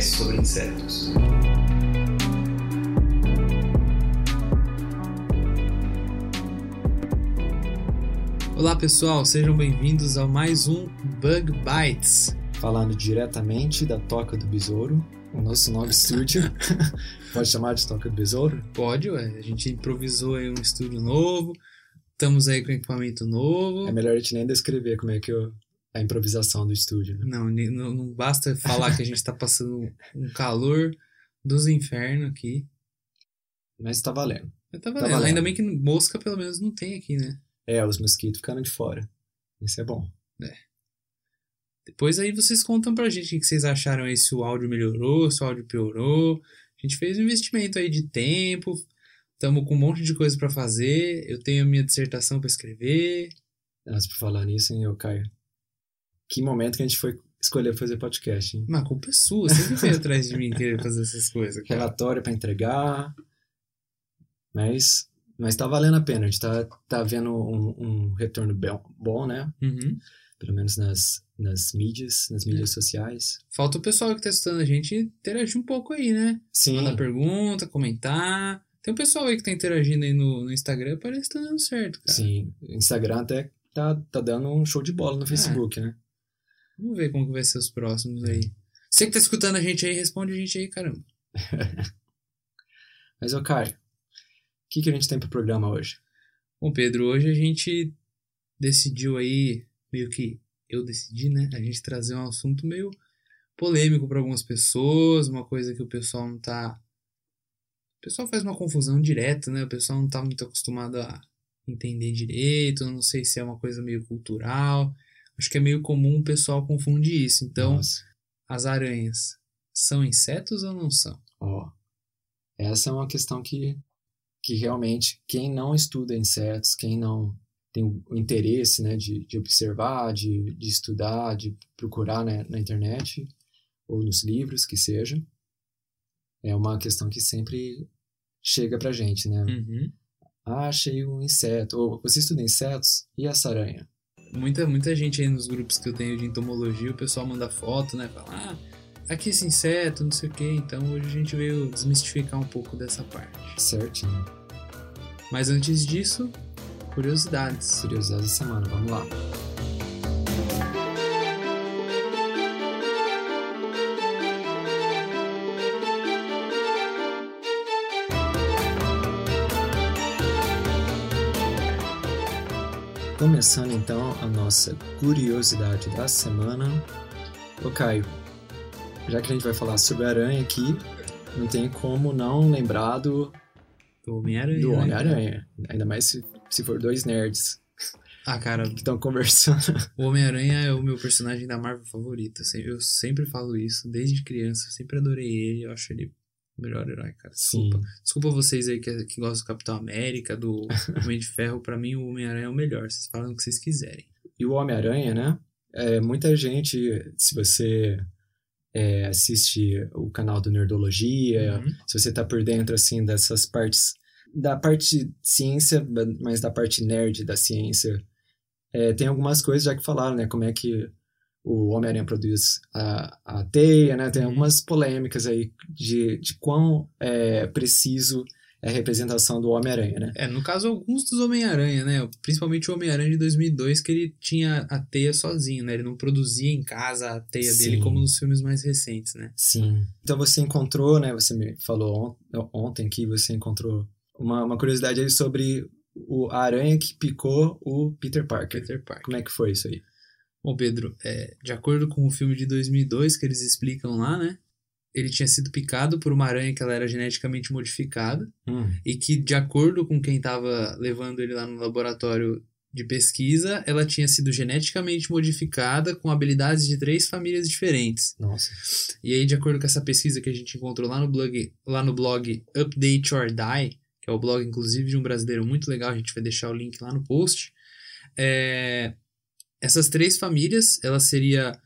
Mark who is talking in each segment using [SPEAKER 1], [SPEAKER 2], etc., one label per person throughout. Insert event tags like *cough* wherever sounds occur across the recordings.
[SPEAKER 1] podcast sobre insetos. Olá pessoal, sejam bem-vindos a mais um Bug Bites.
[SPEAKER 2] Falando diretamente da Toca do Besouro, o nosso novo estúdio. *laughs* Pode chamar de Toca do Besouro?
[SPEAKER 1] Pode, ué, a gente improvisou aí um estúdio novo, estamos aí com equipamento novo.
[SPEAKER 2] É melhor a gente nem descrever como é que eu- a improvisação do estúdio. Né?
[SPEAKER 1] Não, não, não basta falar que a gente tá passando um calor dos infernos aqui.
[SPEAKER 2] Mas tá valendo.
[SPEAKER 1] Mas tá
[SPEAKER 2] Tá
[SPEAKER 1] valendo.
[SPEAKER 2] valendo.
[SPEAKER 1] Ainda bem que mosca pelo menos não tem aqui, né?
[SPEAKER 2] É, os mosquitos ficaram de fora. Isso é bom.
[SPEAKER 1] Depois aí vocês contam pra gente o que vocês acharam aí, se o áudio melhorou, se o áudio piorou. A gente fez um investimento aí de tempo, estamos com um monte de coisa pra fazer. Eu tenho a minha dissertação pra escrever.
[SPEAKER 2] Mas por falar nisso, hein, eu Caio. Que momento que a gente foi escolher fazer podcast, hein?
[SPEAKER 1] Mas a culpa é sua, que veio atrás de mim querer fazer essas coisas. cara.
[SPEAKER 2] Relatório pra entregar. Mas, mas tá valendo a pena. A gente tá, tá vendo um, um retorno bem- bom, né?
[SPEAKER 1] Uhum.
[SPEAKER 2] Pelo menos nas, nas mídias, nas mídias sociais.
[SPEAKER 1] Falta o pessoal que tá estudando a gente interagir um pouco aí, né?
[SPEAKER 2] Sim.
[SPEAKER 1] Mandar pergunta, comentar. Tem um pessoal aí que tá interagindo aí no, no Instagram, parece que tá dando certo, cara.
[SPEAKER 2] Sim. Instagram até tá, tá dando um show de bola no Facebook, né?
[SPEAKER 1] Vamos ver como que vai ser os próximos aí. Você que tá escutando a gente aí, responde a gente aí, caramba. *laughs*
[SPEAKER 2] Mas, ô Caio, o que, que a gente tem pro programa hoje?
[SPEAKER 1] Bom, Pedro, hoje a gente decidiu aí, meio que eu decidi, né? A gente trazer um assunto meio polêmico para algumas pessoas, uma coisa que o pessoal não tá. O pessoal faz uma confusão direto, né? O pessoal não tá muito acostumado a entender direito, não sei se é uma coisa meio cultural. Acho que é meio comum o pessoal confundir isso. Então,
[SPEAKER 2] Nossa.
[SPEAKER 1] as aranhas são insetos ou não são?
[SPEAKER 2] Ó, essa é uma questão que, que realmente quem não estuda insetos, quem não tem o interesse né, de, de observar, de, de estudar, de procurar né, na internet ou nos livros, que seja, é uma questão que sempre chega pra gente, né?
[SPEAKER 1] Uhum.
[SPEAKER 2] Ah, achei um inseto. Ou você estuda insetos? E essa aranha?
[SPEAKER 1] Muita, muita gente aí nos grupos que eu tenho de entomologia, o pessoal manda foto, né? Fala, ah, aqui esse inseto, não sei o que. Então hoje a gente veio desmistificar um pouco dessa parte.
[SPEAKER 2] Certinho.
[SPEAKER 1] Mas antes disso, curiosidades.
[SPEAKER 2] Curiosidade da semana, vamos lá. Começando então a nossa curiosidade da semana. Ô Caio, já que a gente vai falar sobre aranha aqui, não tem como não lembrar do,
[SPEAKER 1] Homem-Aranha.
[SPEAKER 2] do
[SPEAKER 1] né,
[SPEAKER 2] Homem-Aranha. Ainda mais se, se for dois nerds?
[SPEAKER 1] Ah, cara,
[SPEAKER 2] que estão conversando.
[SPEAKER 1] o Homem-Aranha é o meu personagem da Marvel favorito. Eu sempre falo isso, desde criança. Eu sempre adorei ele. Eu acho ele melhor herói, cara. Desculpa. Desculpa vocês aí que, que gostam do Capitão América, do *laughs* Homem de Ferro. Pra mim, o Homem-Aranha é o melhor. Vocês falam o que vocês quiserem.
[SPEAKER 2] E o Homem-Aranha, né? É, muita gente, se você é, assiste o canal do Nerdologia,
[SPEAKER 1] Uhum.
[SPEAKER 2] se você tá por dentro, assim, dessas partes, da parte ciência, mas da parte nerd da ciência, é, tem algumas coisas já que falaram, né? Como é que o Homem-Aranha produz a, a teia, né? Tem
[SPEAKER 1] Uhum.
[SPEAKER 2] algumas polêmicas aí de, de quão é, preciso é a representação do Homem-Aranha, né?
[SPEAKER 1] É, no caso, alguns dos Homem-Aranha, né? Principalmente o Homem-Aranha de 2002, que ele tinha a teia sozinho, né? Ele não produzia em casa a teia dele
[SPEAKER 2] Sim.
[SPEAKER 1] como nos filmes mais recentes, né?
[SPEAKER 2] Sim. Então você encontrou, né? Você me falou on- ontem que você encontrou uma, uma curiosidade aí sobre o, aranha que picou o Peter Parker.
[SPEAKER 1] Peter Parker.
[SPEAKER 2] Como é que foi isso aí?
[SPEAKER 1] Bom, Pedro, é, de acordo com o filme de 2002 que eles explicam lá, né? Ele tinha sido picado por uma aranha que ela era geneticamente modificada
[SPEAKER 2] Hum,
[SPEAKER 1] e que, de acordo com quem estava levando ele lá no laboratório, de pesquisa, ela tinha sido geneticamente modificada com habilidades de três famílias diferentes.
[SPEAKER 2] Nossa.
[SPEAKER 1] E aí, de acordo com essa pesquisa que a gente encontrou lá no blog, lá no blog Update or Die, que é o blog, inclusive, de um brasileiro muito legal, a gente vai deixar o link lá no post. É, essas três famílias, ela seria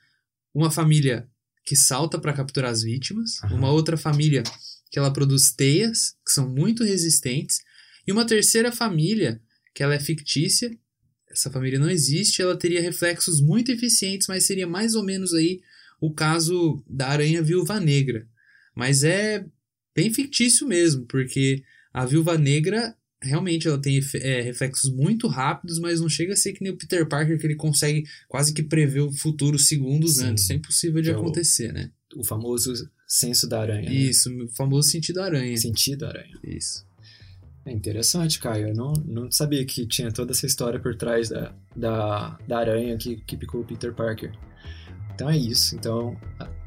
[SPEAKER 1] uma família que salta para capturar as vítimas,
[SPEAKER 2] Aham.
[SPEAKER 1] uma outra família que ela produz teias, que são muito resistentes, e uma terceira família que ela é fictícia, essa família não existe, ela teria reflexos muito eficientes, mas seria mais ou menos aí o caso da aranha viúva negra. Mas é bem fictício mesmo, porque a viúva negra realmente ela tem é, reflexos muito rápidos, mas não chega a ser que nem o Peter Parker, que ele consegue quase que prever o futuro segundos
[SPEAKER 2] Sim.
[SPEAKER 1] antes. Isso é impossível de
[SPEAKER 2] é o-
[SPEAKER 1] acontecer, né?
[SPEAKER 2] O famoso senso da aranha. né?
[SPEAKER 1] Isso, o famoso sentido aranha.
[SPEAKER 2] Sentido aranha.
[SPEAKER 1] Isso.
[SPEAKER 2] É interessante, Caio. Eu não, não sabia que tinha toda essa história por trás da, da, da aranha que, que picou o Peter Parker. Então é isso. Então,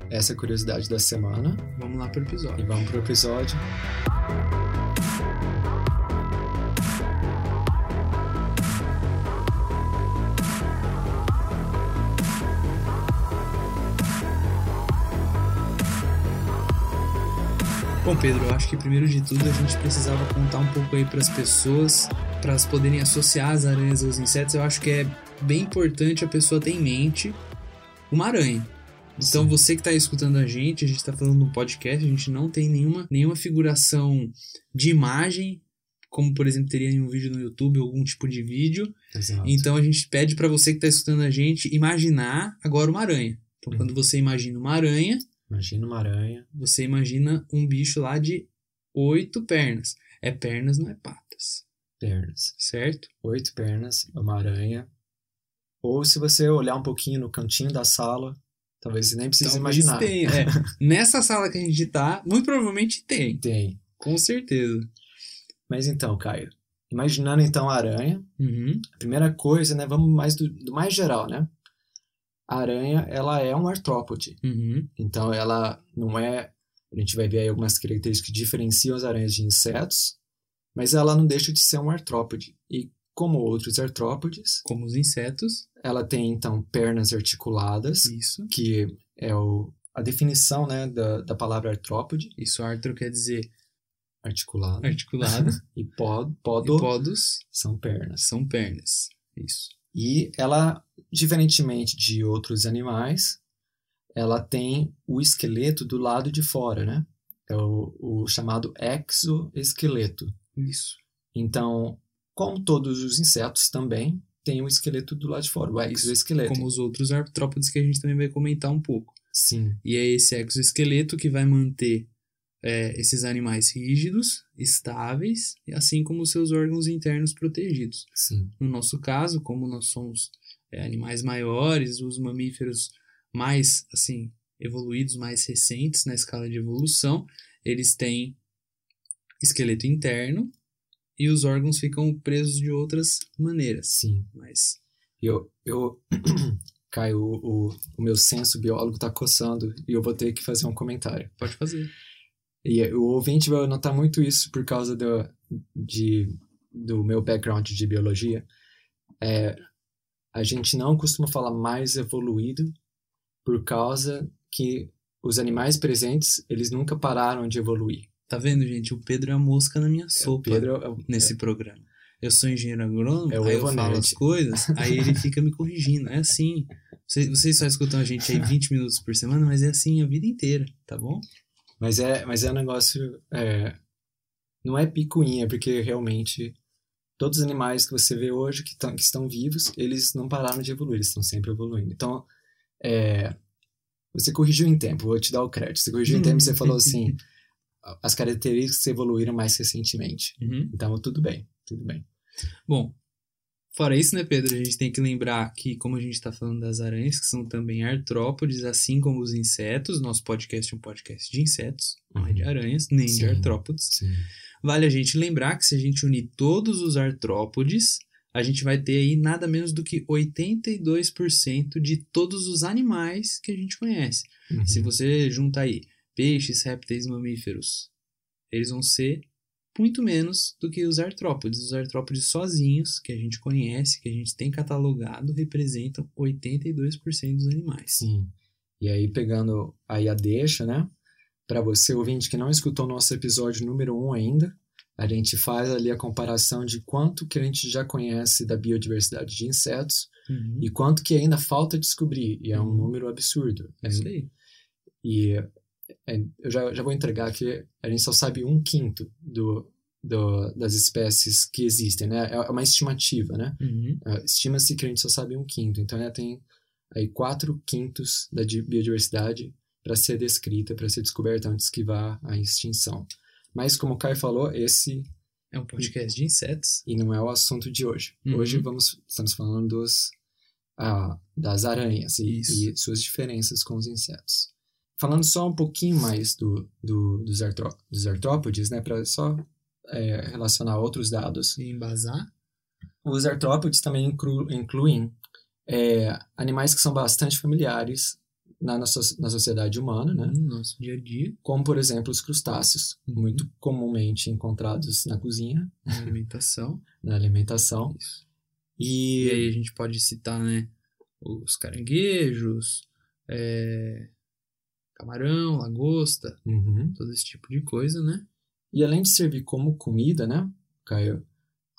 [SPEAKER 2] essa é a curiosidade da semana.
[SPEAKER 1] Vamos lá pro
[SPEAKER 2] E
[SPEAKER 1] episódio.
[SPEAKER 2] vamos pro episódio.
[SPEAKER 1] Bom, Pedro, eu acho que primeiro de tudo a gente precisava contar um pouco aí para as pessoas, para elas poderem associar as aranhas aos insetos. Eu acho que é bem importante a pessoa ter em mente uma aranha. Então
[SPEAKER 2] Sim.
[SPEAKER 1] você que está escutando a gente, a gente está falando num podcast, a gente não tem nenhuma, nenhuma figuração de imagem, como por exemplo teria em um vídeo no YouTube, algum tipo de vídeo.
[SPEAKER 2] Exato.
[SPEAKER 1] Então a gente pede para você que está escutando a gente imaginar agora uma aranha. Então
[SPEAKER 2] Uhum.
[SPEAKER 1] quando você imagina uma aranha,
[SPEAKER 2] Imagina uma aranha.
[SPEAKER 1] você imagina um bicho lá de oito pernas. É pernas, não é patas,
[SPEAKER 2] Pernas.
[SPEAKER 1] certo?
[SPEAKER 2] Oito pernas, uma aranha. Ou se você olhar um pouquinho no cantinho da sala, talvez você nem precise
[SPEAKER 1] Talvez
[SPEAKER 2] imaginar.
[SPEAKER 1] tenha, é. *laughs* Nessa sala que a gente tá, muito provavelmente tem,
[SPEAKER 2] Tem.
[SPEAKER 1] com certeza.
[SPEAKER 2] Mas então, Caio, imaginando então a aranha,
[SPEAKER 1] Uhum.
[SPEAKER 2] a primeira coisa, né, vamos mais do, do mais geral, né? A aranha, ela é um artrópode.
[SPEAKER 1] Uhum.
[SPEAKER 2] Então, ela não é. A gente vai ver aí algumas características que diferenciam as aranhas de insetos, mas ela não deixa de ser um artrópode. E como outros artrópodes,
[SPEAKER 1] Como os insetos.
[SPEAKER 2] ela tem então pernas articuladas,
[SPEAKER 1] Isso.
[SPEAKER 2] que é o, a definição né, da, da palavra artrópode,
[SPEAKER 1] Isso, artro quer dizer
[SPEAKER 2] articulada,
[SPEAKER 1] articulado. *laughs*
[SPEAKER 2] e pod,
[SPEAKER 1] e
[SPEAKER 2] podo
[SPEAKER 1] podos
[SPEAKER 2] são pernas.
[SPEAKER 1] são pernas. Isso.
[SPEAKER 2] E ela, diferentemente de outros animais, ela tem o esqueleto do lado de fora, né? É o, o chamado exoesqueleto.
[SPEAKER 1] Isso.
[SPEAKER 2] Então, como todos os insetos também, tem o esqueleto do lado de fora, o exoesqueleto.
[SPEAKER 1] Como os outros artrópodes que a gente também vai comentar um pouco.
[SPEAKER 2] Sim,
[SPEAKER 1] E é esse exoesqueleto que vai manter é, esses animais rígidos, estáveis, assim como seus órgãos internos protegidos.
[SPEAKER 2] sim.
[SPEAKER 1] No nosso caso, como nós somos é, animais maiores, os mamíferos mais assim evoluídos, mais recentes na escala de evolução, eles têm esqueleto interno e os órgãos ficam presos de outras maneiras.
[SPEAKER 2] Sim.
[SPEAKER 1] Mas
[SPEAKER 2] Eu, eu *clears throat* Caio, o, o meu senso biólogo tá coçando e eu vou ter que fazer um comentário.
[SPEAKER 1] pode fazer.
[SPEAKER 2] E o ouvinte vai notar muito isso por causa do, de, do meu background de biologia. É, a gente não costuma falar mais evoluído por causa que os animais presentes, eles nunca pararam de evoluir.
[SPEAKER 1] Tá vendo, gente? O Pedro é a mosca na minha sopa
[SPEAKER 2] Pedro é
[SPEAKER 1] nesse programa. Eu sou engenheiro agrônomo,
[SPEAKER 2] É
[SPEAKER 1] aí eu falo as coisas, aí ele fica me corrigindo. É assim. Vocês, vocês só escutam a gente aí *laughs* 20 minutos por semana, mas é assim a vida inteira, tá bom?
[SPEAKER 2] Mas é, mas é um negócio. é, não é picuinha, porque realmente todos os animais que você vê hoje que, tão, que estão vivos, eles não pararam de evoluir, eles estão sempre evoluindo. Então, é, você corrigiu em tempo, vou te dar o crédito. Você corrigiu em tempo e você falou assim: as características evoluíram mais recentemente.
[SPEAKER 1] Uhum.
[SPEAKER 2] Então, tudo bem, tudo bem.
[SPEAKER 1] Bom, fora isso, né, Pedro? A gente tem que lembrar que, como a gente está falando das aranhas, que são também artrópodes, assim como os insetos, nosso podcast é um podcast de insetos, não é de aranhas, nem
[SPEAKER 2] Sim.
[SPEAKER 1] de artrópodes.
[SPEAKER 2] Sim.
[SPEAKER 1] Vale a gente lembrar que se a gente unir todos os artrópodes, a gente vai ter aí nada menos do que 82% de todos os animais que a gente conhece.
[SPEAKER 2] Uhum.
[SPEAKER 1] Se você junta aí peixes, répteis, mamíferos, eles vão ser muito menos do que os artrópodes. Os artrópodes sozinhos, que a gente conhece, que a gente tem catalogado, representam 82% dos animais.
[SPEAKER 2] Sim. E aí, pegando aí a deixa, né? Para você, ouvinte, que não escutou nosso episódio número 1 um ainda, a gente faz ali a comparação de quanto que a gente já conhece da biodiversidade de insetos
[SPEAKER 1] Uhum.
[SPEAKER 2] e quanto que ainda falta descobrir. E é um
[SPEAKER 1] Uhum.
[SPEAKER 2] número absurdo.
[SPEAKER 1] É isso aí.
[SPEAKER 2] E eu já, já vou entregar que a gente só sabe um quinto do, do, das espécies que existem, né? É uma estimativa, né?
[SPEAKER 1] Uhum.
[SPEAKER 2] Ah, Estima-se que a gente só sabe um quinto. Então, já tem aí quatro quintos da di- biodiversidade para ser descrita, para ser descoberta antes que vá à extinção. Mas, como o Kai falou, esse
[SPEAKER 1] É um podcast de insetos.
[SPEAKER 2] e não é o assunto de hoje.
[SPEAKER 1] Uhum.
[SPEAKER 2] Hoje vamos, estamos falando dos, ah, das aranhas e, e suas diferenças com os insetos. Falando só um pouquinho mais do, do, dos, artró, dos artrópodes, né, para só é, relacionar outros dados.
[SPEAKER 1] E embasar.
[SPEAKER 2] Os artrópodes também inclu- incluem é, animais que são bastante familiares na, nossa, na sociedade humana, né?
[SPEAKER 1] No nosso dia a dia,
[SPEAKER 2] como, por exemplo, os crustáceos,
[SPEAKER 1] Uhum.
[SPEAKER 2] muito comumente encontrados na cozinha,
[SPEAKER 1] na alimentação. *laughs*
[SPEAKER 2] na alimentação.
[SPEAKER 1] Isso.
[SPEAKER 2] E,
[SPEAKER 1] E aí a gente pode citar, né? Os caranguejos, é, camarão, lagosta,
[SPEAKER 2] Uhum.
[SPEAKER 1] todo esse tipo de coisa, né?
[SPEAKER 2] E além de servir como comida, né, Caio?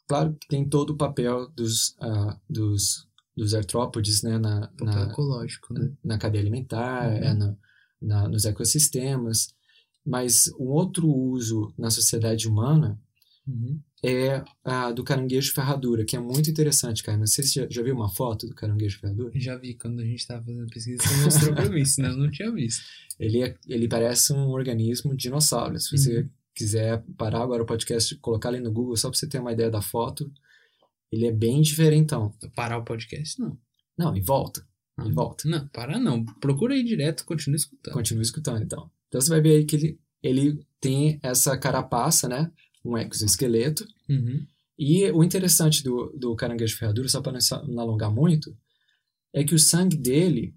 [SPEAKER 2] Claro que tem todo o papel dos, ah, dos, dos artrópodes, né, na,
[SPEAKER 1] Papel
[SPEAKER 2] na,
[SPEAKER 1] ecológico, né?
[SPEAKER 2] na cadeia alimentar,
[SPEAKER 1] Uhum.
[SPEAKER 2] é na, na- nos ecossistemas. Mas um outro uso na sociedade humana
[SPEAKER 1] Uhum.
[SPEAKER 2] É a do caranguejo ferradura, que é muito interessante, cara. Não sei se você já, já viu uma foto do caranguejo ferradura.
[SPEAKER 1] Já vi quando a gente tava fazendo pesquisa, você mostrou pra mim, senão eu não tinha visto. *laughs*
[SPEAKER 2] Ele, é, ele parece um organismo dinossauro. Se você
[SPEAKER 1] Uhum.
[SPEAKER 2] quiser parar agora o podcast e colocar ali no Google, só para você ter uma ideia da foto, ele é bem diferentão.
[SPEAKER 1] Parar o podcast, não.
[SPEAKER 2] Não, e volta. E volta.
[SPEAKER 1] Não, parar não. Procura aí direto, continua escutando.
[SPEAKER 2] Continua escutando, então. Então você vai ver aí que ele, ele tem essa carapaça, né? Um exoesqueleto.
[SPEAKER 1] Uhum.
[SPEAKER 2] E o interessante do, do caranguejo ferradura, só para não, não alongar muito, é que o sangue dele,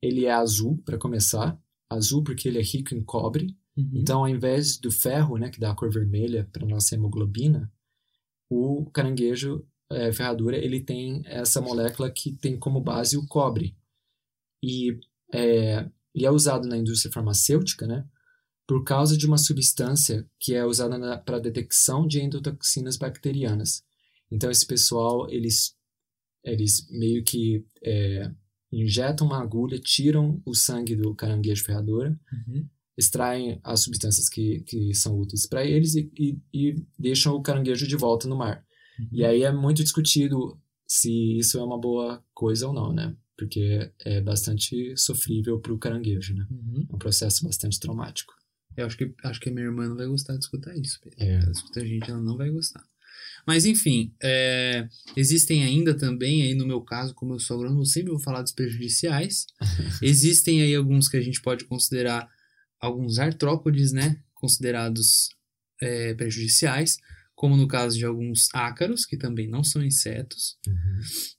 [SPEAKER 2] ele é azul, para começar. Azul porque ele é rico em cobre.
[SPEAKER 1] Uhum.
[SPEAKER 2] Então, ao invés do ferro, né, que dá a cor vermelha para nossa hemoglobina, o caranguejo eh, ferradura ele tem essa molécula que tem como base o cobre. E é, ele é usado na indústria farmacêutica, né, por causa de uma substância que é usada para detecção de endotoxinas bacterianas. Então, esse pessoal, eles, eles meio que é, injetam uma agulha, tiram o sangue do caranguejo ferradura,
[SPEAKER 1] Uhum.
[SPEAKER 2] extraem as substâncias que, que são úteis para eles e, e, e deixam o caranguejo de volta no mar.
[SPEAKER 1] Uhum.
[SPEAKER 2] E aí é muito discutido se isso é uma boa coisa ou não, né? Porque é bastante sofrível para o caranguejo, né?
[SPEAKER 1] Uhum.
[SPEAKER 2] É um processo bastante traumático.
[SPEAKER 1] Eu acho que, acho que a minha irmã não vai gostar de escutar isso.
[SPEAKER 2] É.
[SPEAKER 1] Ela escuta a gente, ela não vai gostar. Mas enfim, é, existem ainda também, aí no meu caso, como eu sou agrônomo, eu sempre vou falar dos prejudiciais. *laughs* existem aí alguns que a gente pode considerar alguns artrópodes, né? Considerados é, prejudiciais, como no caso de alguns ácaros, que também não são insetos,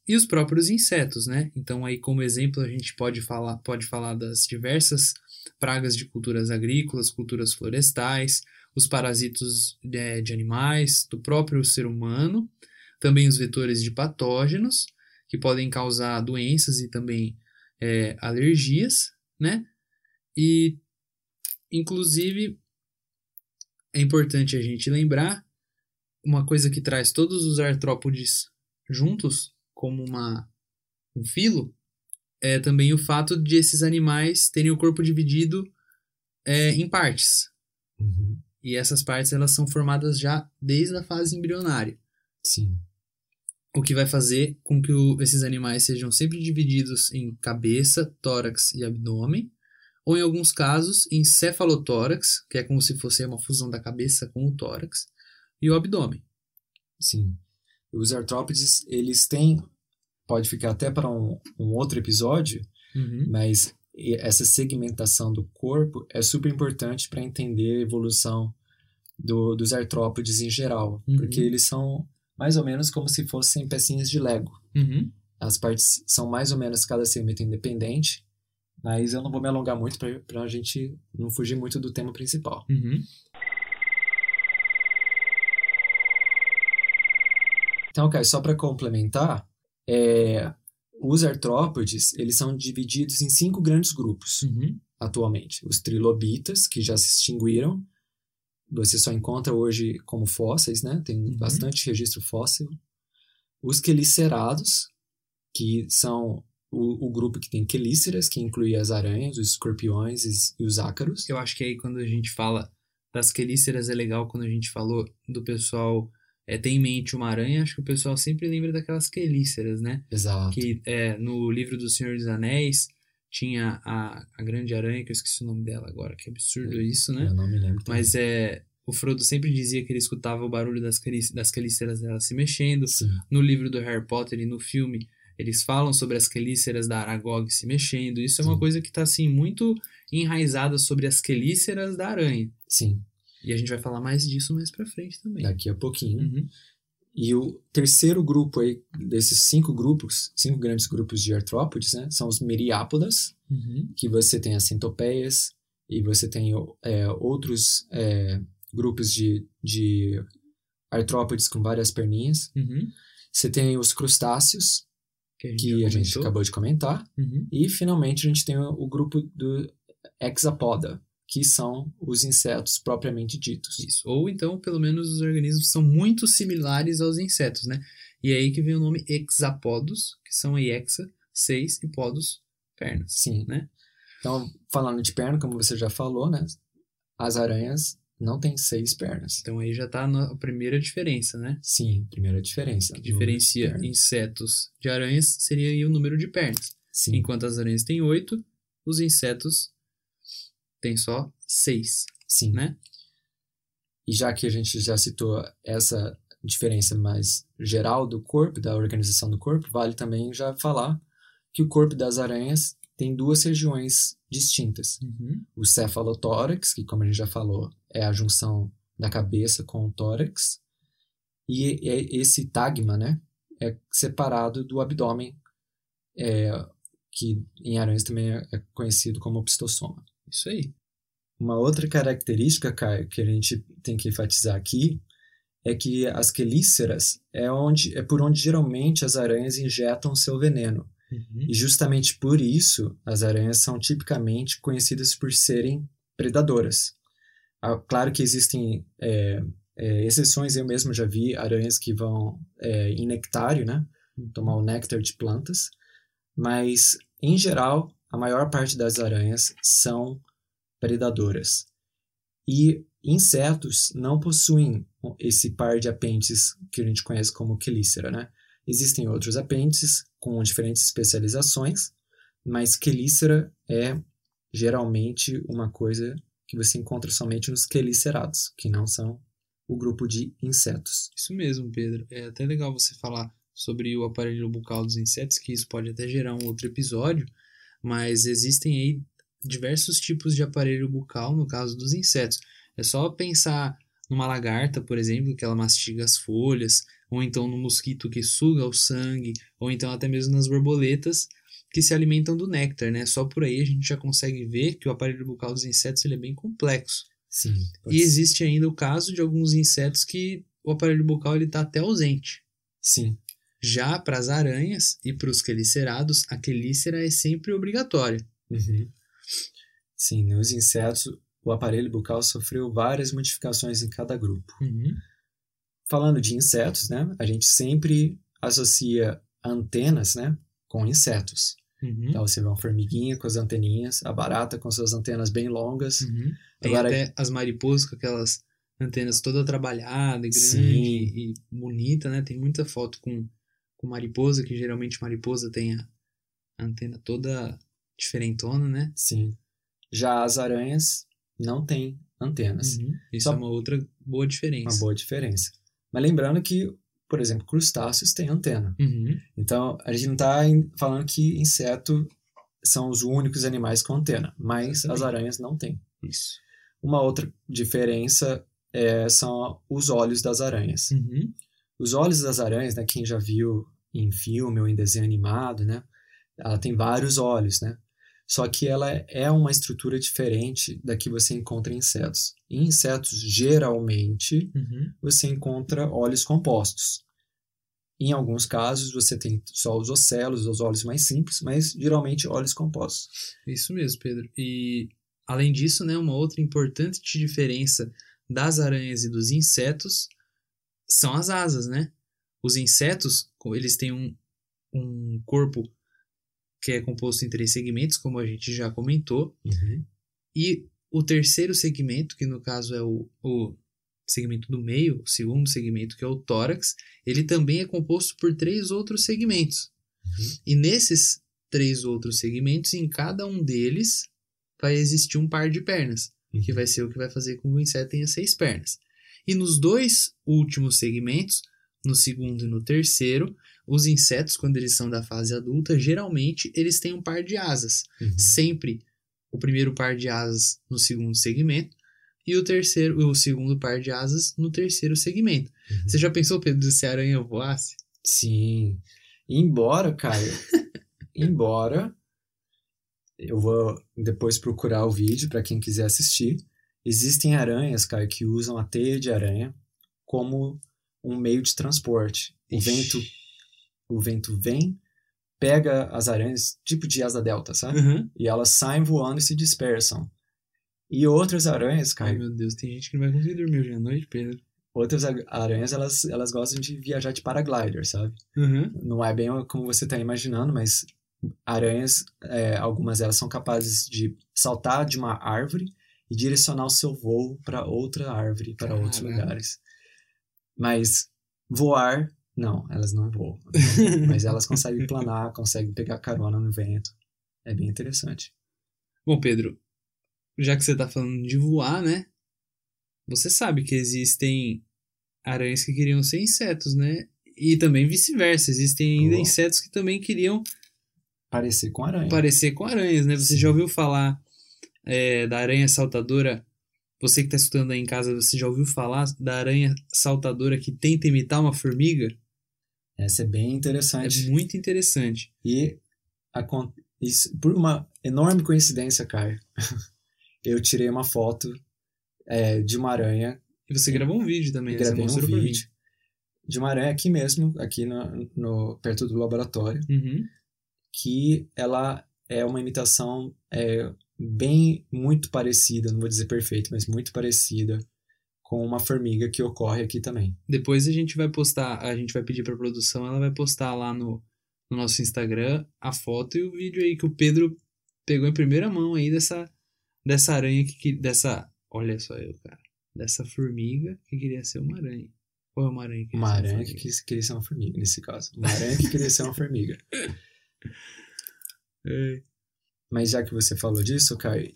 [SPEAKER 1] e os próprios insetos, né? Então aí como exemplo a gente pode falar, pode falar das diversas pragas de culturas agrícolas, culturas florestais, os parasitos é, de animais, do próprio ser humano, também os vetores de patógenos que podem causar doenças e também é, alergias, né? E inclusive é importante a gente lembrar uma coisa que traz todos os artrópodes juntos como uma um filo é também o fato de esses animais terem o corpo dividido é, em partes.
[SPEAKER 2] Uhum.
[SPEAKER 1] E essas partes elas são formadas já desde a fase embrionária.
[SPEAKER 2] Sim.
[SPEAKER 1] O que vai fazer com que o- esses animais sejam sempre divididos em cabeça, tórax e abdômen, ou em alguns casos em cefalotórax, que é como se fosse uma fusão da cabeça com o tórax, e o abdômen.
[SPEAKER 2] Sim. Os artrópodes, eles têm. Pode ficar até para um, um outro episódio,
[SPEAKER 1] Uhum.
[SPEAKER 2] mas essa segmentação do corpo é super importante para entender a evolução do, dos artrópodes em geral,
[SPEAKER 1] Uhum.
[SPEAKER 2] porque eles são mais ou menos como se fossem pecinhas de Lego.
[SPEAKER 1] Uhum.
[SPEAKER 2] As partes são mais ou menos cada segmento independente, mas eu não vou me alongar muito para a gente não fugir muito do tema principal.
[SPEAKER 1] Uhum.
[SPEAKER 2] Então, Caio, só para complementar, é, os artrópodes, eles são divididos em cinco grandes grupos
[SPEAKER 1] Uhum.
[SPEAKER 2] atualmente. Os trilobitas, que já se extinguiram, você só encontra hoje como fósseis, né? Tem
[SPEAKER 1] Uhum.
[SPEAKER 2] bastante registro fóssil. Os quelicerados, que são o, o grupo que tem quelíceras, que inclui as aranhas, os escorpiões e, e os ácaros.
[SPEAKER 1] Eu acho que aí quando a gente fala das quelíceras é legal quando a gente falou do pessoal é, tem em mente uma aranha, acho que o pessoal sempre lembra daquelas quelíceras, né?
[SPEAKER 2] Exato.
[SPEAKER 1] Que é, no livro do Senhor dos Anéis tinha a, a grande aranha, que eu esqueci o nome dela agora, que absurdo isso, né?
[SPEAKER 2] Eu não me lembro. também.
[SPEAKER 1] Mas é. O Frodo sempre dizia que ele escutava o barulho das, das quelíceras dela se mexendo.
[SPEAKER 2] Sim,
[SPEAKER 1] No livro do Harry Potter e no filme, eles falam sobre as quelíceras da Aragog se mexendo. Isso é uma
[SPEAKER 2] Sim.
[SPEAKER 1] coisa que está assim, muito enraizada sobre as quelíceras da aranha.
[SPEAKER 2] sim,
[SPEAKER 1] E a gente vai falar mais disso mais pra frente também.
[SPEAKER 2] daqui a pouquinho.
[SPEAKER 1] Uhum.
[SPEAKER 2] E o terceiro grupo aí, desses cinco grupos, cinco grandes grupos de artrópodes, né, são os meriápodas,
[SPEAKER 1] Uhum.
[SPEAKER 2] que você tem as centopeias e você tem é, outros é, grupos de, de artrópodes com várias perninhas.
[SPEAKER 1] Uhum.
[SPEAKER 2] Você tem os crustáceos,
[SPEAKER 1] Que a gente,
[SPEAKER 2] que a gente acabou de comentar.
[SPEAKER 1] Uhum.
[SPEAKER 2] E, finalmente, a gente tem o, o grupo do hexapoda, que são os insetos propriamente ditos.
[SPEAKER 1] Isso. Ou então, pelo menos, os organismos são muito similares aos insetos, né? E é aí que vem o nome hexapodos, que são hexa, seis, e podos, pernas.
[SPEAKER 2] Sim.
[SPEAKER 1] Né?
[SPEAKER 2] Então, falando de perna, como você já falou, né? As aranhas não têm seis pernas.
[SPEAKER 1] Então aí já tá na- a primeira diferença, né?
[SPEAKER 2] Sim, primeira diferença.
[SPEAKER 1] Que diferencia
[SPEAKER 2] de
[SPEAKER 1] insetos de aranhas seria aí o número de pernas.
[SPEAKER 2] Sim,
[SPEAKER 1] Enquanto as aranhas têm oito, os insetos têm só seis,
[SPEAKER 2] sim.
[SPEAKER 1] né?
[SPEAKER 2] E já que a gente já citou essa diferença mais geral do corpo, da organização do corpo, vale também já falar que o corpo das aranhas tem duas regiões distintas.
[SPEAKER 1] Uhum.
[SPEAKER 2] O cefalotórax, que como a gente já falou, é a junção da cabeça com o tórax, e é- esse tagma, né, é separado do abdômen, é, que em aranhas também é é conhecido como opistosoma.
[SPEAKER 1] Isso aí.
[SPEAKER 2] Uma outra característica, Caio, que a gente tem que enfatizar aqui é que as quelíceras é, onde, é por onde geralmente as aranhas injetam seu veneno.
[SPEAKER 1] Uhum.
[SPEAKER 2] E justamente por isso as aranhas são tipicamente conhecidas por serem predadoras. Ah, Claro que existem é, é, exceções, eu mesmo já vi aranhas que vão é, em nectário, né? Tomar o néctar de plantas, mas em geral a maior parte das aranhas são predadoras. E insetos não possuem esse par de apêndices que a gente conhece como quelícera, né? Existem outros apêndices com diferentes especializações, mas quelícera é geralmente uma coisa que você encontra somente nos quelicerados, que não são o grupo de insetos.
[SPEAKER 1] Isso mesmo, Pedro. É até legal você falar sobre o aparelho bucal dos insetos, que isso pode até gerar um outro episódio, mas existem aí diversos tipos de aparelho bucal no caso dos insetos. É só pensar numa lagarta, por exemplo, que ela mastiga as folhas, ou então no mosquito que suga o sangue, ou então até mesmo nas borboletas que se alimentam do néctar, né? Só por aí a gente já consegue ver que o aparelho bucal dos insetos ele é bem complexo.
[SPEAKER 2] Sim.
[SPEAKER 1] E existe ainda o caso de alguns insetos que o aparelho bucal ele está até ausente.
[SPEAKER 2] Sim.
[SPEAKER 1] Já para as aranhas e para os quelicerados, a quelícera é sempre obrigatória.
[SPEAKER 2] Uhum. Sim, nos insetos, o aparelho bucal sofreu várias modificações em cada grupo. Falando de insetos, né, a gente sempre associa antenas, né, com insetos.
[SPEAKER 1] Uhum.
[SPEAKER 2] Então você vê uma formiguinha com as anteninhas, a barata com suas antenas bem longas.
[SPEAKER 1] Uhum. Tem
[SPEAKER 2] Agora-
[SPEAKER 1] até as mariposas com aquelas antenas toda trabalhada e grande
[SPEAKER 2] Sim.
[SPEAKER 1] e bonita, né? Tem muita foto com, com mariposa, que geralmente mariposa tem a antena toda diferentona, né?
[SPEAKER 2] Sim. Já as aranhas não têm antenas.
[SPEAKER 1] Uhum. Isso
[SPEAKER 2] Só-
[SPEAKER 1] é uma outra boa diferença.
[SPEAKER 2] Uma boa diferença. Mas lembrando que, por exemplo, crustáceos têm antena.
[SPEAKER 1] Uhum.
[SPEAKER 2] Então, a gente não está falando que inseto são os únicos animais com antena, mas as aranhas não têm.
[SPEAKER 1] Isso.
[SPEAKER 2] Uma outra diferença é, são os olhos das aranhas.
[SPEAKER 1] Uhum.
[SPEAKER 2] Os olhos das aranhas, né, quem já viu em filme ou em desenho animado, né, ela tem vários olhos, né? Só que ela é uma estrutura diferente da que você encontra em insetos. Em insetos, geralmente,
[SPEAKER 1] Uhum.
[SPEAKER 2] você encontra olhos compostos. Em alguns casos, você tem só os ocelos, os óleos mais simples, mas geralmente óleos compostos.
[SPEAKER 1] Isso mesmo, Pedro. E além disso, né, uma outra importante diferença das aranhas e dos insetos são as asas, né? Os insetos, eles têm um, um corpo que é composto em três segmentos, como a gente já comentou.
[SPEAKER 2] Uhum.
[SPEAKER 1] E o terceiro segmento, que no caso é o, o segmento do meio, o segundo segmento, que é o tórax, ele também é composto por três outros segmentos.
[SPEAKER 2] Uhum.
[SPEAKER 1] E nesses três outros segmentos, em cada um deles, vai existir um par de pernas,
[SPEAKER 2] Uhum.
[SPEAKER 1] que vai ser o que vai fazer com que o inseto tenha seis pernas. E nos dois últimos segmentos, no segundo e no terceiro, os insetos, quando eles são da fase adulta, geralmente eles têm um par de asas.
[SPEAKER 2] Uhum.
[SPEAKER 1] Sempre o primeiro par de asas no segundo segmento e o terceiro, o segundo par de asas no terceiro segmento.
[SPEAKER 2] Uhum.
[SPEAKER 1] Você já pensou, Pedro, se a aranha voasse?
[SPEAKER 2] Sim. Embora, Caio, *laughs* embora eu vou depois procurar o vídeo para quem quiser assistir. Existem aranhas, Caio, que usam a teia de aranha como um meio de transporte. O
[SPEAKER 1] Ixi.
[SPEAKER 2] vento, o vento vem, pega as aranhas, tipo de asa delta, sabe?
[SPEAKER 1] Uhum.
[SPEAKER 2] E elas saem voando e se dispersam. E outras aranhas,
[SPEAKER 1] Ai,
[SPEAKER 2] Caio,
[SPEAKER 1] meu Deus, tem gente que não vai conseguir dormir hoje à noite, Pedro.
[SPEAKER 2] outras aranhas, elas, elas gostam de viajar de paraglider, sabe?
[SPEAKER 1] Uhum.
[SPEAKER 2] não é bem como você está imaginando, mas aranhas, é, algumas delas são capazes de saltar de uma árvore e direcionar o seu voo para outra árvore, para outros lugares. Mas voar, não, elas não voam. *laughs* mas elas conseguem planar, conseguem pegar carona no vento. É bem interessante.
[SPEAKER 1] Bom, Pedro, já que você tá falando de voar, né? Você sabe que existem aranhas que queriam ser insetos, né? E também vice-versa. Existem ainda
[SPEAKER 2] Oh.
[SPEAKER 1] insetos que também queriam
[SPEAKER 2] Parecer com aranha.
[SPEAKER 1] parecer com aranhas, né? Você
[SPEAKER 2] Sim.
[SPEAKER 1] já ouviu falar é, da aranha saltadora? Você que está escutando aí em casa, você já ouviu falar da aranha saltadora que tenta imitar uma formiga?
[SPEAKER 2] Essa é bem
[SPEAKER 1] É
[SPEAKER 2] interessante.
[SPEAKER 1] muito interessante.
[SPEAKER 2] E acon- isso, por uma enorme coincidência, Caio, *laughs* eu tirei uma foto é, de uma aranha
[SPEAKER 1] E você gravou um vídeo também,
[SPEAKER 2] gravei um vídeo de uma aranha aqui mesmo, aqui no, no- perto do laboratório,
[SPEAKER 1] Uhum.
[SPEAKER 2] que ela é uma imitação é, bem muito parecida, não vou dizer perfeita, mas muito parecida com uma formiga que ocorre aqui também.
[SPEAKER 1] Depois a gente vai postar, a gente vai pedir pra produção, ela vai postar lá no, no nosso Instagram a foto e o vídeo aí que o Pedro pegou em primeira mão aí dessa, dessa aranha que, que dessa, olha só eu, cara, dessa formiga que queria ser uma aranha. Ou é uma aranha que queria
[SPEAKER 2] Uma aranha que quis- queria ser uma formiga, nesse caso. Uma aranha que queria ser uma formiga. *laughs*
[SPEAKER 1] É.
[SPEAKER 2] Mas já que você falou disso, Caio,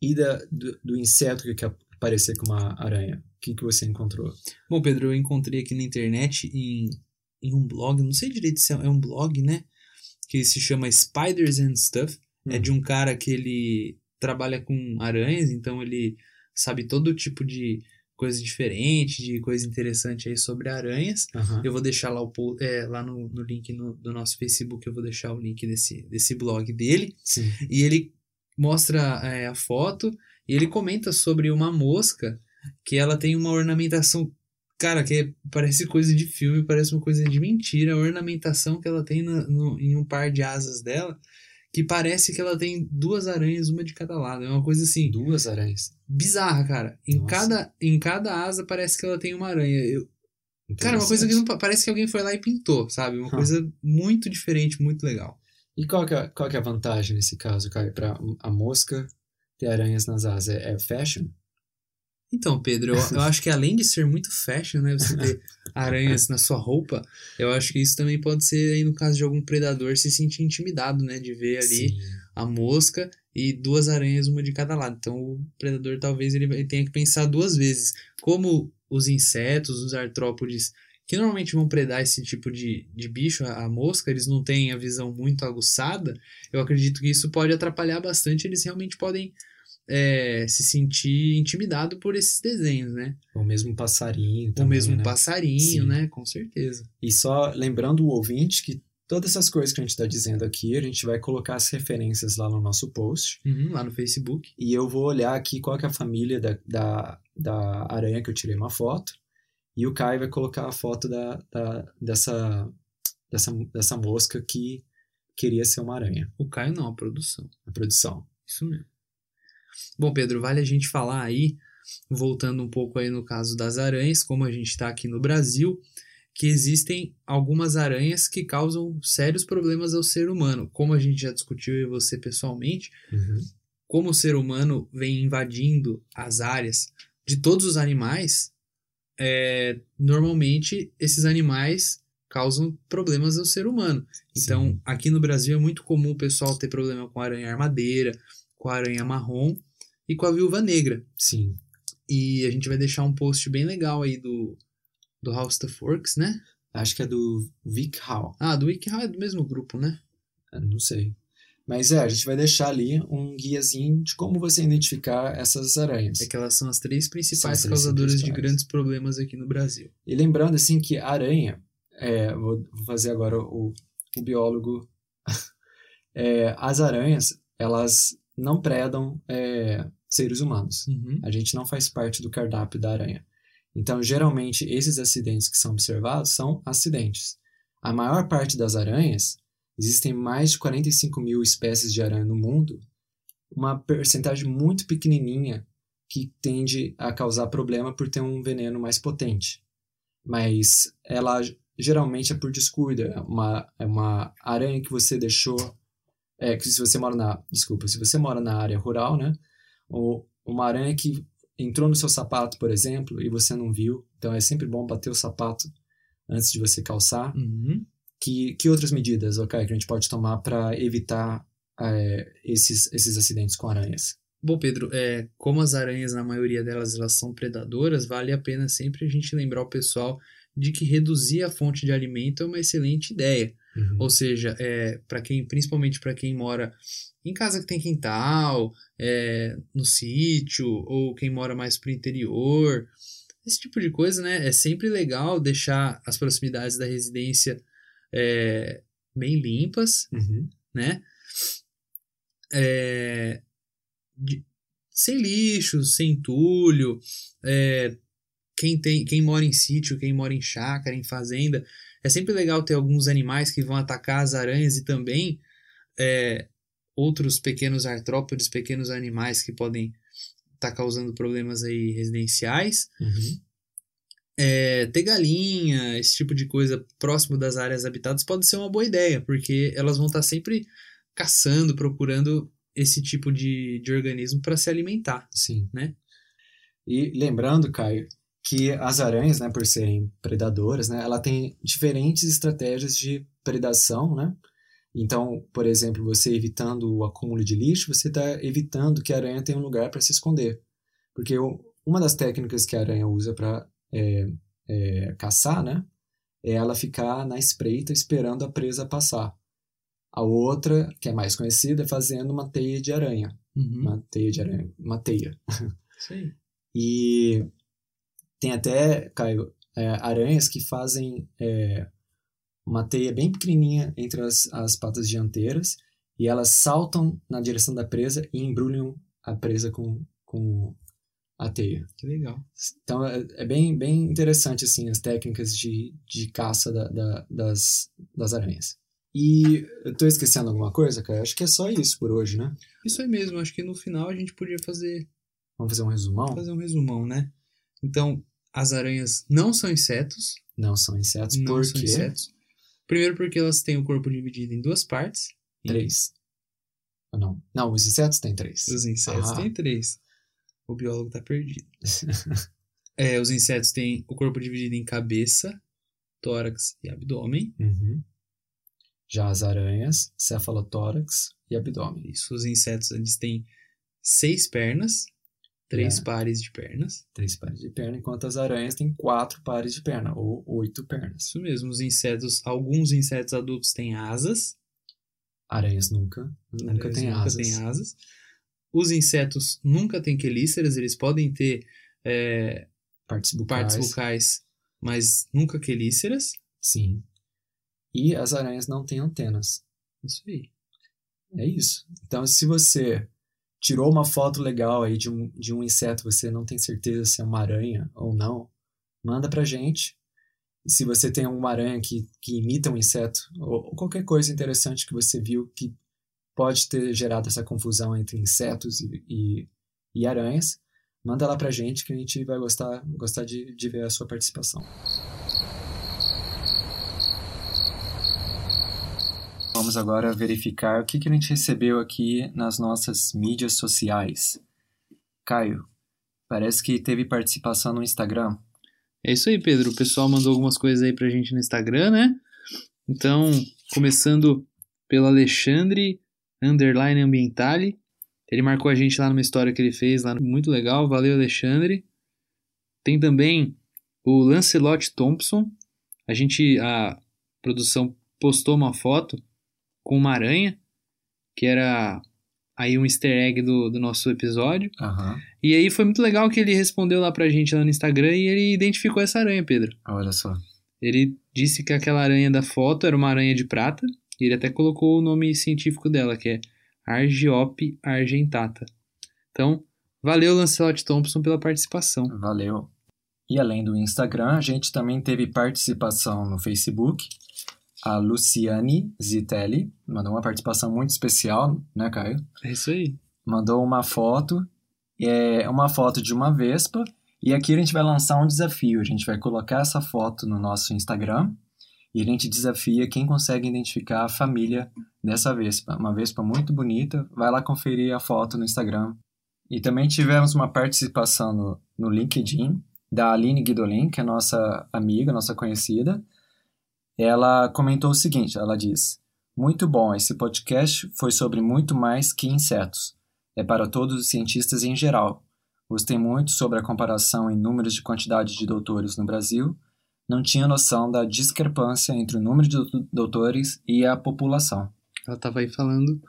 [SPEAKER 2] e da, do, do inseto que quer parecer com uma aranha, o que, que você encontrou?
[SPEAKER 1] Bom, Pedro, eu encontrei aqui na internet em, em um blog, não sei direito se é é um blog, né? Que se chama Spiders and Stuff. É
[SPEAKER 2] Hum.
[SPEAKER 1] de um cara que ele trabalha com aranhas, então ele sabe todo tipo de coisa diferente, de coisa interessante aí sobre aranhas.
[SPEAKER 2] Aham.
[SPEAKER 1] Eu vou deixar lá, o, é, lá no, no link no- do nosso Facebook, eu vou deixar o link desse, desse blog dele.
[SPEAKER 2] Sim.
[SPEAKER 1] E ele mostra é, a foto e ele comenta sobre uma mosca que ela tem uma ornamentação, cara, que é- parece coisa de filme, parece uma coisa de mentira. A ornamentação que ela tem na- no- em um par de asas dela, que parece que ela tem duas aranhas, uma de cada lado. É uma coisa assim,
[SPEAKER 2] Duas aranhas.
[SPEAKER 1] bizarra, cara. Em
[SPEAKER 2] Nossa.
[SPEAKER 1] cada, em cada asa parece que ela tem uma aranha. Eu- cara, uma coisa que não, pa- parece que alguém foi lá e pintou, sabe? Uma
[SPEAKER 2] Hum.
[SPEAKER 1] coisa muito diferente, muito legal.
[SPEAKER 2] E qual que, é, qual que é a vantagem nesse caso, Caio, para a mosca ter aranhas nas asas? É, é fashion?
[SPEAKER 1] Então, Pedro, eu, eu acho que além de ser muito fashion, né, você ter *laughs* aranhas na sua roupa, eu acho que isso também pode ser, aí no caso de algum predador, se sentir intimidado, né, de ver ali
[SPEAKER 2] Sim.
[SPEAKER 1] a mosca e duas aranhas, uma de cada lado. Então, o predador talvez ele, tenha que pensar duas vezes. Como os insetos, os artrópodes, que normalmente vão predar esse tipo de, de bicho, a, a mosca, eles não têm a visão muito aguçada, eu acredito que isso pode atrapalhar bastante, eles realmente podem é, se sentir intimidado por esses desenhos, né?
[SPEAKER 2] O mesmo passarinho
[SPEAKER 1] o
[SPEAKER 2] também,
[SPEAKER 1] mesmo
[SPEAKER 2] né?
[SPEAKER 1] passarinho,
[SPEAKER 2] Sim.
[SPEAKER 1] né? Com certeza.
[SPEAKER 2] E só lembrando o ouvinte que todas essas coisas que a gente está dizendo aqui, a gente vai colocar as referências lá no nosso post.
[SPEAKER 1] Uhum, lá no Facebook.
[SPEAKER 2] E eu vou olhar aqui qual é a família da, da, da aranha que eu tirei uma foto. E o Caio vai colocar a foto da, da, dessa, dessa, dessa mosca que queria ser uma aranha.
[SPEAKER 1] O Caio não, a produção.
[SPEAKER 2] A produção.
[SPEAKER 1] Isso mesmo. Bom, Pedro, vale a gente falar aí, voltando um pouco aí no caso das aranhas, como a gente está aqui no Brasil, que existem algumas aranhas que causam sérios problemas ao ser humano. Como a gente já discutiu e você pessoalmente,
[SPEAKER 2] Uhum.
[SPEAKER 1] como o ser humano vem invadindo as áreas de todos os animais, é, normalmente esses animais causam problemas ao ser humano. Então,
[SPEAKER 2] Sim.
[SPEAKER 1] aqui no Brasil é muito comum o pessoal ter problema com aranha armadeira, com aranha marrom e com a viúva negra.
[SPEAKER 2] Sim.
[SPEAKER 1] E a gente vai deixar um post bem legal aí do, do How Stuff Works, né?
[SPEAKER 2] Acho que é do Vic Hall.
[SPEAKER 1] Ah, do WikiHow é do mesmo grupo, né?
[SPEAKER 2] Eu não sei. Mas é, a gente vai deixar ali um guiazinho de como você identificar essas aranhas.
[SPEAKER 1] É que elas são as três principais
[SPEAKER 2] as três
[SPEAKER 1] causadoras de
[SPEAKER 2] principais.
[SPEAKER 1] grandes problemas aqui no Brasil.
[SPEAKER 2] E lembrando assim que a aranha, é, vou vou fazer agora o, o biólogo. *laughs* É, as aranhas, elas não predam é, seres humanos.
[SPEAKER 1] Uhum.
[SPEAKER 2] A gente não faz parte do cardápio da aranha. Então, geralmente, esses acidentes que são observados são acidentes. A maior parte das aranhas, existem mais de 45 mil espécies de aranha no mundo, uma percentagem muito pequenininha que tende a causar problema por ter um veneno mais potente. Mas ela geralmente é por descuido. É uma, é uma aranha que você deixou. É, que se você mora na. Desculpa, se você mora na área rural, né? Ou uma aranha que entrou no seu sapato, por exemplo, e você não viu. Então é sempre bom bater o sapato antes de você calçar.
[SPEAKER 1] Uhum.
[SPEAKER 2] Que, que outras medidas, ok, que a gente pode tomar para evitar é, esses, esses acidentes com aranhas?
[SPEAKER 1] Bom, Pedro, é, como as aranhas, na maioria delas, elas são predadoras, vale a pena sempre a gente lembrar o pessoal de que reduzir a fonte de alimento é uma excelente ideia.
[SPEAKER 2] Uhum.
[SPEAKER 1] Ou seja, é, para quem, principalmente para quem mora em casa que tem quintal, é, no sítio, ou quem mora mais pro interior, esse tipo de coisa, né? É sempre legal deixar as proximidades da residência é, bem limpas,
[SPEAKER 2] Uhum.
[SPEAKER 1] né? É, de- sem lixo, sem entulho. é, quem, tem, quem mora em sítio, quem mora em chácara, em fazenda, é sempre legal ter alguns animais que vão atacar as aranhas e também é, outros pequenos artrópodes, pequenos animais que podem estar causando problemas aí residenciais.
[SPEAKER 2] Uhum.
[SPEAKER 1] É, ter galinha, esse tipo de coisa próximo das áreas habitadas pode ser uma boa ideia, porque elas vão estar sempre caçando, procurando esse tipo de, de organismo para se alimentar.
[SPEAKER 2] Sim.
[SPEAKER 1] Né?
[SPEAKER 2] E lembrando, Caio, que as aranhas, né, por serem predadoras, né, ela tem diferentes estratégias de predação, né? Então, por exemplo, você evitando o acúmulo de lixo, você está evitando que a aranha tenha um lugar para se esconder. Porque o- uma das técnicas que a aranha usa para caçar, né, é ela ficar na espreita esperando a presa passar. A outra, que é mais conhecida, é fazendo uma teia de aranha.
[SPEAKER 1] Uhum.
[SPEAKER 2] Uma teia de aranha, uma teia.
[SPEAKER 1] Aí.
[SPEAKER 2] E tem até, Caio, é, aranhas que fazem é, uma teia bem pequenininha entre as, as patas dianteiras e elas saltam na direção da presa e embrulham a presa com, com a teia.
[SPEAKER 1] Que legal.
[SPEAKER 2] Então é, é bem, bem interessante assim as técnicas de, de caça da- da- das, das aranhas. E eu tô esquecendo alguma coisa, Caio? Acho que é só isso por hoje, né?
[SPEAKER 1] Isso aí mesmo, acho que no final a gente podia fazer,
[SPEAKER 2] Vamos fazer um resumão?
[SPEAKER 1] fazer um resumão, né? Então, as aranhas não são insetos.
[SPEAKER 2] Não são insetos,
[SPEAKER 1] não
[SPEAKER 2] por
[SPEAKER 1] são
[SPEAKER 2] quê?
[SPEAKER 1] insetos. Primeiro porque elas têm o corpo dividido em duas partes.
[SPEAKER 2] Três. Ou não? Não, os insetos têm três.
[SPEAKER 1] Os insetos
[SPEAKER 2] Ah.
[SPEAKER 1] têm três. O biólogo tá perdido. *laughs* É, os insetos têm o corpo dividido em cabeça, tórax e abdômen.
[SPEAKER 2] Uhum. Já as aranhas, cefalotórax e abdômen.
[SPEAKER 1] Isso, os insetos eles têm seis pernas, três
[SPEAKER 2] É.
[SPEAKER 1] pares de pernas.
[SPEAKER 2] Três pares de perna, enquanto as aranhas têm quatro pares de perna, ou oito pernas.
[SPEAKER 1] Isso mesmo, os insetos, alguns insetos adultos têm asas.
[SPEAKER 2] Aranhas nunca, nunca
[SPEAKER 1] Aranhas
[SPEAKER 2] têm
[SPEAKER 1] nunca
[SPEAKER 2] asas.
[SPEAKER 1] têm asas. Os insetos nunca têm quelíceras, eles podem ter é,
[SPEAKER 2] Partes bucais.
[SPEAKER 1] partes bucais, mas nunca quelíceras.
[SPEAKER 2] Sim. E as aranhas não têm antenas.
[SPEAKER 1] Isso aí.
[SPEAKER 2] É isso. Então, se você tirou uma foto legal aí de um, de um inseto, você não tem certeza se é uma aranha ou não, manda pra gente. E se você tem alguma aranha que, que imita um inseto, ou, ou qualquer coisa interessante que você viu que pode ter gerado essa confusão entre insetos e, e, e aranhas, manda lá pra gente que a gente vai gostar, gostar de, de ver a sua participação. Vamos agora verificar o que, que a gente recebeu aqui nas nossas mídias sociais. Caio, parece que teve participação no Instagram.
[SPEAKER 1] É isso aí, Pedro. O pessoal mandou algumas coisas aí pra gente no Instagram, né? Então, começando pelo Alexandre Underline Ambientale. Ele marcou a gente lá numa história que ele fez lá, muito legal. Valeu, Alexandre. Tem também o Lancelot Thompson. A gente, a produção postou uma foto com uma aranha, que era aí um easter egg do, do nosso episódio.
[SPEAKER 2] Uhum.
[SPEAKER 1] E aí foi muito legal que ele respondeu lá pra gente lá no Instagram e ele identificou essa aranha, Pedro.
[SPEAKER 2] Olha só.
[SPEAKER 1] Ele disse que aquela aranha da foto era uma aranha de prata, e ele até colocou o nome científico dela, que é Argiope argentata. Então, valeu Lancelot Thompson pela participação.
[SPEAKER 2] Valeu. E além do Instagram, a gente também teve participação no Facebook. A Luciane Zitelli mandou uma participação muito especial, né, Caio?
[SPEAKER 1] É isso aí.
[SPEAKER 2] Mandou uma foto, é uma foto de uma vespa, e aqui a gente vai lançar um desafio. A gente vai colocar essa foto no nosso Instagram e a gente desafia quem consegue identificar a família dessa vespa. Uma vespa muito bonita. Vai lá conferir a foto no Instagram. E também tivemos uma participação no, no LinkedIn da Aline Guidolin, que é nossa amiga, nossa conhecida. Ela comentou o seguinte: ela diz. Muito bom, esse podcast foi sobre muito mais que insetos. É para todos os cientistas em geral. Gostei muito sobre a comparação em números de quantidade de doutores no Brasil não tinha noção da discrepância entre o número de doutores e a população.
[SPEAKER 1] Ela estava aí falando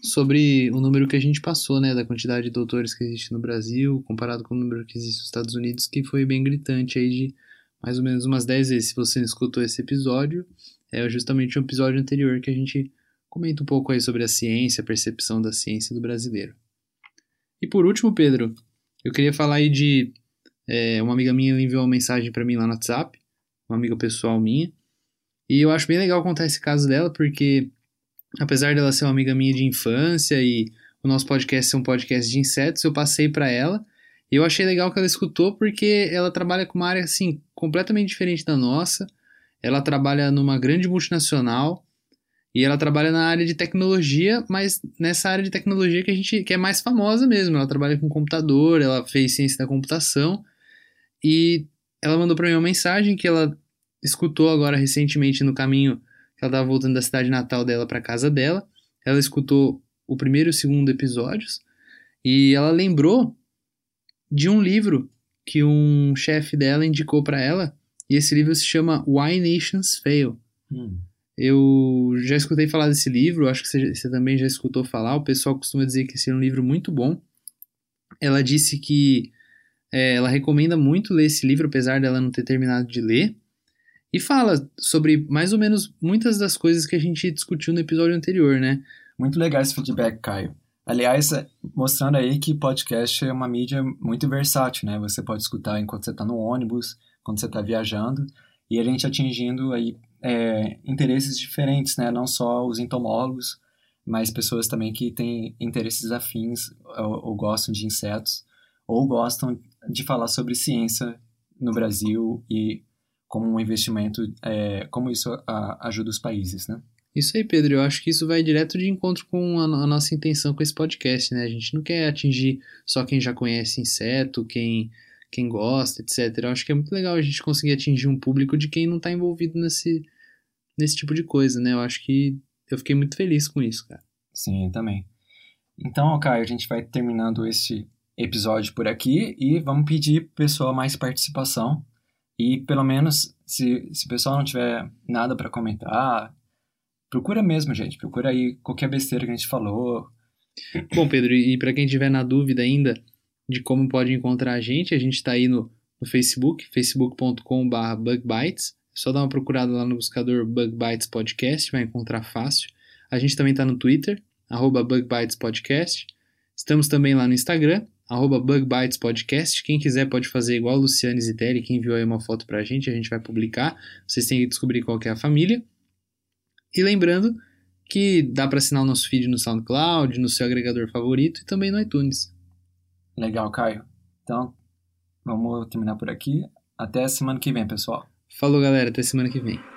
[SPEAKER 1] sobre o número que a gente passou, né, da quantidade de doutores que existe no Brasil, comparado com o número que existe nos Estados Unidos, que foi bem gritante aí de mais ou menos umas 10 vezes. Se você não escutou esse episódio, é justamente um episódio anterior que a gente comenta um pouco aí sobre a ciência, a percepção da ciência do brasileiro. E por último, Pedro, eu queria falar aí de é, uma amiga minha enviou uma mensagem para mim lá no WhatsApp, uma amiga pessoal minha. E eu acho bem legal contar esse caso dela, porque apesar dela ser uma amiga minha de infância e o nosso podcast ser um podcast de insetos, eu passei para ela. E eu achei legal que ela escutou, porque ela trabalha com uma área assim completamente diferente da nossa. Ela trabalha numa grande multinacional e ela trabalha na área de tecnologia, mas nessa área de tecnologia que a gente que é mais famosa mesmo. Ela trabalha com computador, ela fez ciência da computação e ela mandou para mim uma mensagem que ela escutou agora recentemente no caminho que ela estava voltando da cidade natal dela para casa dela. Ela escutou o primeiro e o segundo episódios e ela lembrou de um livro que um chefe dela indicou para ela e esse livro se chama Why Nations Fail.
[SPEAKER 2] Hum.
[SPEAKER 1] Eu já escutei falar desse livro, acho que você, você, também já escutou falar. O pessoal costuma dizer que esse é um livro muito bom. Ela disse que é, ela recomenda muito ler esse livro, apesar dela não ter terminado de ler. E fala sobre mais ou menos muitas das coisas que a gente discutiu no episódio anterior, né?
[SPEAKER 2] Muito legal esse feedback, Caio. Aliás, é, mostrando aí que podcast é uma mídia muito versátil, né? Você pode escutar enquanto você está no ônibus, quando você está viajando, e a gente atingindo aí é, interesses diferentes, né? Não só os entomólogos, mas pessoas também que têm interesses afins ou, ou gostam de insetos ou gostam de falar sobre ciência no Brasil e como um investimento, é, como isso a, ajuda os países, né?
[SPEAKER 1] Isso aí, Pedro. Eu acho que isso vai direto de encontro com a, a, nossa intenção com esse podcast, né? A gente não quer atingir só quem já conhece inseto, quem, quem gosta, etc. Eu acho que é muito legal a gente conseguir atingir um público de quem não está envolvido nesse, nesse tipo de coisa, né? Eu acho que eu fiquei muito feliz com isso, cara.
[SPEAKER 2] Sim, eu também. Então, Caio, a gente vai terminando este episódio por aqui e vamos pedir pessoal mais participação. E pelo menos, se, se o pessoal não tiver nada para comentar, procura mesmo, gente. Procura aí qualquer besteira que a gente falou.
[SPEAKER 1] Bom, Pedro, e para quem tiver na dúvida ainda de como pode encontrar a gente, a gente está aí no, no Facebook, facebook.com.br bugbytes. É só dar uma procurada lá no buscador Bug Bites Podcast, vai encontrar fácil. A gente também está no Twitter, arroba Bug Bites Podcast. Estamos também lá no Instagram, arroba Bug Bites Podcast. Quem quiser pode fazer igual o Luciane Zitelli, que enviou aí uma foto pra gente, a gente vai publicar. Vocês têm que descobrir qual que é a família. E lembrando que dá para assinar o nosso feed no SoundCloud, no seu agregador favorito e também no iTunes.
[SPEAKER 2] Legal, Caio. Então, vamos terminar por aqui. Até semana que vem, pessoal.
[SPEAKER 1] Falou, galera. Até semana que vem.